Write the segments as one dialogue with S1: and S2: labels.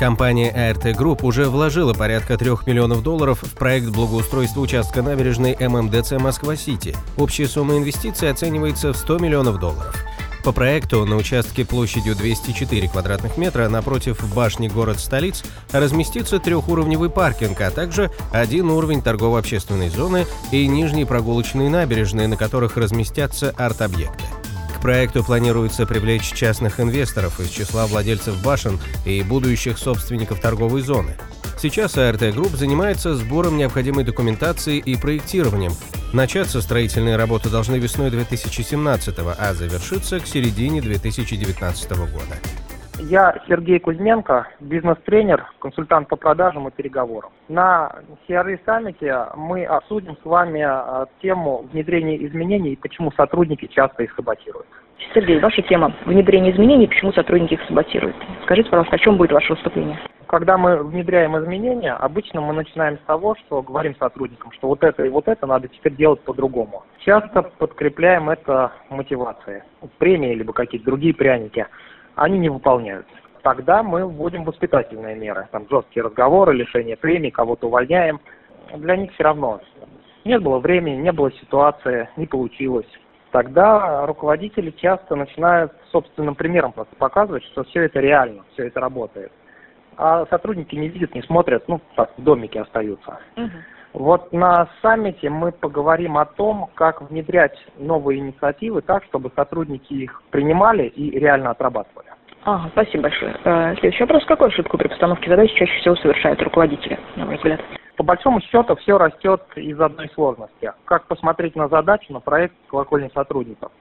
S1: Компания ART Group уже вложила порядка 3 миллионов долларов в проект благоустройства участка набережной ММДЦ Москва-Сити. Общая сумма инвестиций оценивается в 100 миллионов долларов. По проекту на участке площадью 204 квадратных метра напротив башни Город Столиц разместится трехуровневый паркинг, а также один уровень торгово-общественной зоны и нижние прогулочные набережные, на которых разместятся арт-объекты. Проекту планируется привлечь частных инвесторов из числа владельцев башен и будущих собственников торговой зоны. Сейчас АРТ Групп занимается сбором необходимой документации и проектированием. Начаться строительные работы должны весной 2017 а завершиться к середине 2019 года.
S2: Я Сергей Кузьменко, бизнес-тренер, консультант по продажам и переговорам. На CRE саммите мы обсудим с вами э, тему внедрения изменений и почему сотрудники часто их саботируют.
S3: Сергей, ваша тема – внедрение изменений, почему сотрудники их саботируют. Скажите, пожалуйста, о чем будет ваше выступление?
S2: Когда мы внедряем изменения, обычно мы начинаем с того, что говорим сотрудникам, что вот это и вот это надо теперь делать по-другому. Часто подкрепляем это мотивацией, премии либо какие-то другие пряники – они не выполняются. Тогда мы вводим воспитательные меры, там жесткие разговоры, лишение премий, кого-то увольняем. Для них все равно. Нет было времени, не было ситуации, не получилось. Тогда руководители часто начинают собственным примером просто показывать, что все это реально, все это работает. А сотрудники не видят, не смотрят, ну, так, в остаются. Угу. Вот на саммите мы поговорим о том, как внедрять новые инициативы так, чтобы сотрудники их принимали и реально отрабатывали.
S3: Ага, спасибо большое. Э, следующий вопрос. Какую ошибку при постановке задач чаще всего совершают руководители, на ваш взгляд?
S2: По большому счету все растет из одной сложности. Как посмотреть на задачу, на проект колокольни сотрудников.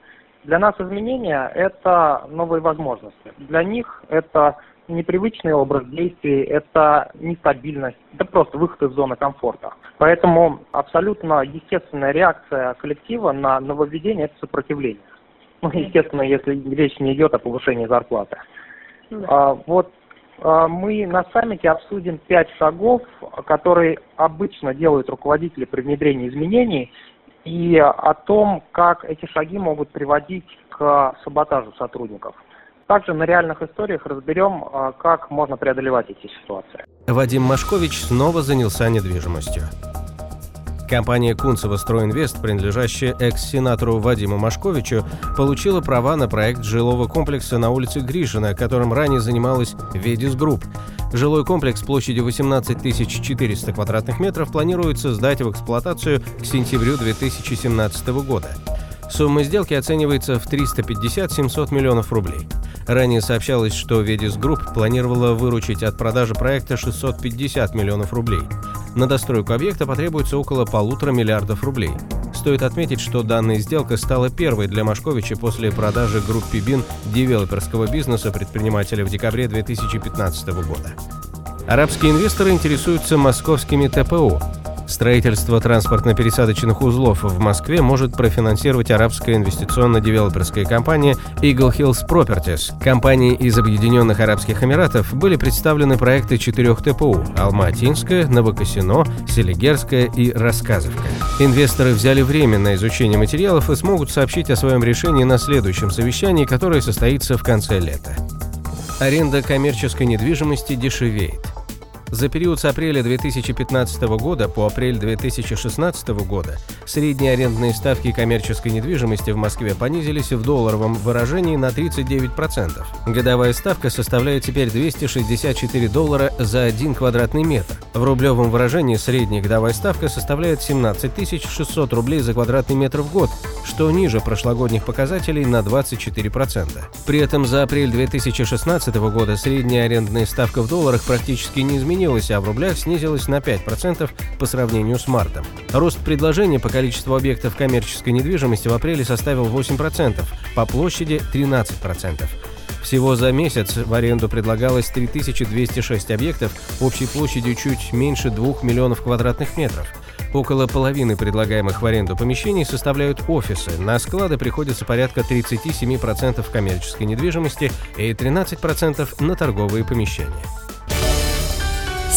S2: Для нас изменения – это новые возможности. Для них это непривычный образ действий, это нестабильность, это просто выход из зоны комфорта. Поэтому абсолютно естественная реакция коллектива на нововведение – это сопротивление. Ну, естественно, если речь не идет о повышении зарплаты. Да. А, вот а, мы на саммите обсудим пять шагов, которые обычно делают руководители при внедрении изменений, и о том, как эти шаги могут приводить к саботажу сотрудников. Также на реальных историях разберем, а, как можно преодолевать эти ситуации.
S1: Вадим Машкович снова занялся недвижимостью. Компания Кунцево Стройинвест, принадлежащая экс-сенатору Вадиму Машковичу, получила права на проект жилого комплекса на улице Гришина, которым ранее занималась Ведис Групп. Жилой комплекс площадью 18 400 квадратных метров планируется сдать в эксплуатацию к сентябрю 2017 года. Сумма сделки оценивается в 350-700 миллионов рублей. Ранее сообщалось, что Ведис Групп планировала выручить от продажи проекта 650 миллионов рублей. На достройку объекта потребуется около полутора миллиардов рублей. Стоит отметить, что данная сделка стала первой для Машковича после продажи группе БИН девелоперского бизнеса предпринимателя в декабре 2015 года. Арабские инвесторы интересуются московскими ТПО. Строительство транспортно-пересадочных узлов в Москве может профинансировать арабская инвестиционно-девелоперская компания Eagle Hills Properties. Компании из Объединенных Арабских Эмиратов были представлены проекты четырех ТПУ – Алма-Атинская, Новокосино, Селигерская и Рассказовка. Инвесторы взяли время на изучение материалов и смогут сообщить о своем решении на следующем совещании, которое состоится в конце лета. Аренда коммерческой недвижимости дешевеет. За период с апреля 2015 года по апрель 2016 года средние арендные ставки коммерческой недвижимости в Москве понизились в долларовом выражении на 39%. Годовая ставка составляет теперь 264 доллара за 1 квадратный метр. В рублевом выражении средняя годовая ставка составляет 17 600 рублей за квадратный метр в год, что ниже прошлогодних показателей на 24%. При этом за апрель 2016 года средняя арендная ставка в долларах практически не изменилась изменилась, а в рублях снизилась на 5% по сравнению с мартом. Рост предложения по количеству объектов коммерческой недвижимости в апреле составил 8%, по площади 13%. Всего за месяц в аренду предлагалось 3206 объектов общей площадью чуть меньше 2 миллионов квадратных метров. Около половины предлагаемых в аренду помещений составляют офисы. На склады приходится порядка 37% коммерческой недвижимости и 13% на торговые помещения.